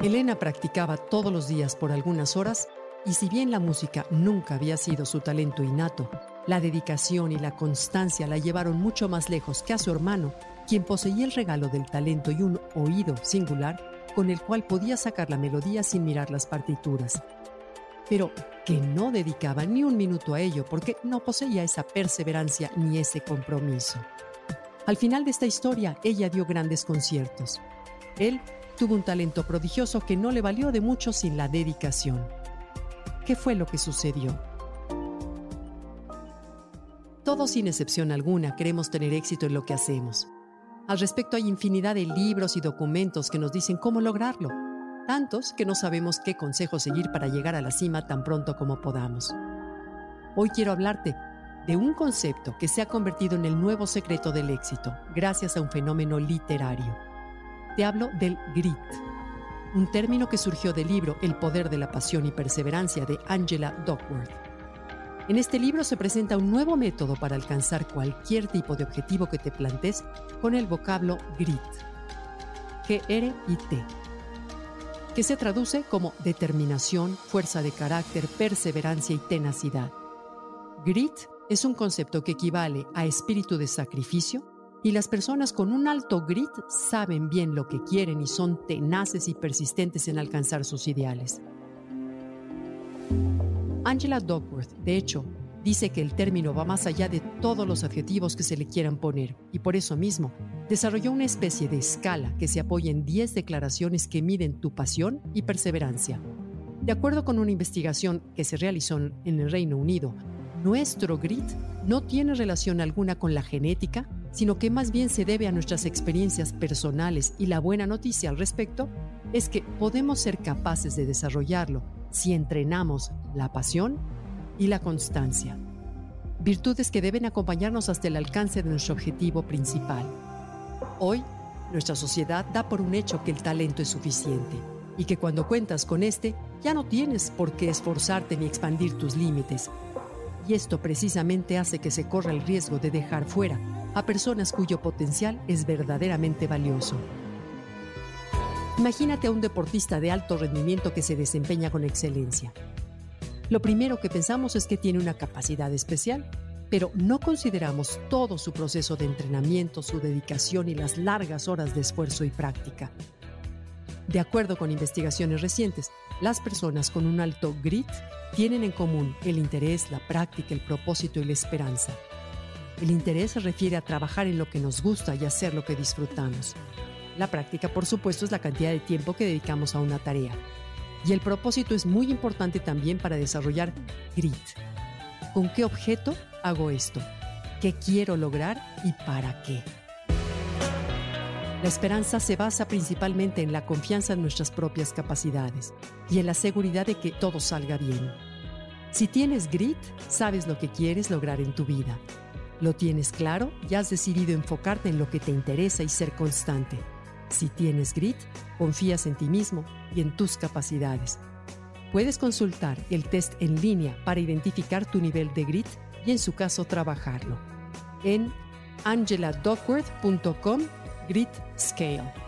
Elena practicaba todos los días por algunas horas y si bien la música nunca había sido su talento innato, la dedicación y la constancia la llevaron mucho más lejos que a su hermano, quien poseía el regalo del talento y un oído singular con el cual podía sacar la melodía sin mirar las partituras. Pero que no dedicaba ni un minuto a ello porque no poseía esa perseverancia ni ese compromiso. Al final de esta historia, ella dio grandes conciertos. Él tuvo un talento prodigioso que no le valió de mucho sin la dedicación. ¿Qué fue lo que sucedió? Todos sin excepción alguna queremos tener éxito en lo que hacemos. Al respecto hay infinidad de libros y documentos que nos dicen cómo lograrlo, tantos que no sabemos qué consejo seguir para llegar a la cima tan pronto como podamos. Hoy quiero hablarte de un concepto que se ha convertido en el nuevo secreto del éxito gracias a un fenómeno literario te hablo del grit, un término que surgió del libro El poder de la pasión y perseverancia de Angela Duckworth. En este libro se presenta un nuevo método para alcanzar cualquier tipo de objetivo que te plantes con el vocablo grit, G-R-I-T, que se traduce como determinación, fuerza de carácter, perseverancia y tenacidad. Grit es un concepto que equivale a espíritu de sacrificio, y las personas con un alto grit saben bien lo que quieren y son tenaces y persistentes en alcanzar sus ideales. Angela Duckworth, de hecho, dice que el término va más allá de todos los adjetivos que se le quieran poner y por eso mismo desarrolló una especie de escala que se apoya en 10 declaraciones que miden tu pasión y perseverancia. De acuerdo con una investigación que se realizó en el Reino Unido, nuestro grit no tiene relación alguna con la genética, sino que más bien se debe a nuestras experiencias personales y la buena noticia al respecto es que podemos ser capaces de desarrollarlo si entrenamos la pasión y la constancia, virtudes que deben acompañarnos hasta el alcance de nuestro objetivo principal. Hoy, nuestra sociedad da por un hecho que el talento es suficiente y que cuando cuentas con este, ya no tienes por qué esforzarte ni expandir tus límites. Y esto precisamente hace que se corra el riesgo de dejar fuera a personas cuyo potencial es verdaderamente valioso. Imagínate a un deportista de alto rendimiento que se desempeña con excelencia. Lo primero que pensamos es que tiene una capacidad especial, pero no consideramos todo su proceso de entrenamiento, su dedicación y las largas horas de esfuerzo y práctica. De acuerdo con investigaciones recientes, las personas con un alto grit tienen en común el interés, la práctica, el propósito y la esperanza. El interés se refiere a trabajar en lo que nos gusta y hacer lo que disfrutamos. La práctica, por supuesto, es la cantidad de tiempo que dedicamos a una tarea. Y el propósito es muy importante también para desarrollar grit. ¿Con qué objeto hago esto? ¿Qué quiero lograr y para qué? La esperanza se basa principalmente en la confianza en nuestras propias capacidades y en la seguridad de que todo salga bien. Si tienes grit, sabes lo que quieres lograr en tu vida lo tienes claro y has decidido enfocarte en lo que te interesa y ser constante. Si tienes grit, confías en ti mismo y en tus capacidades. Puedes consultar el test en línea para identificar tu nivel de grit y en su caso trabajarlo. En angeladuckworth.com Grit Scale.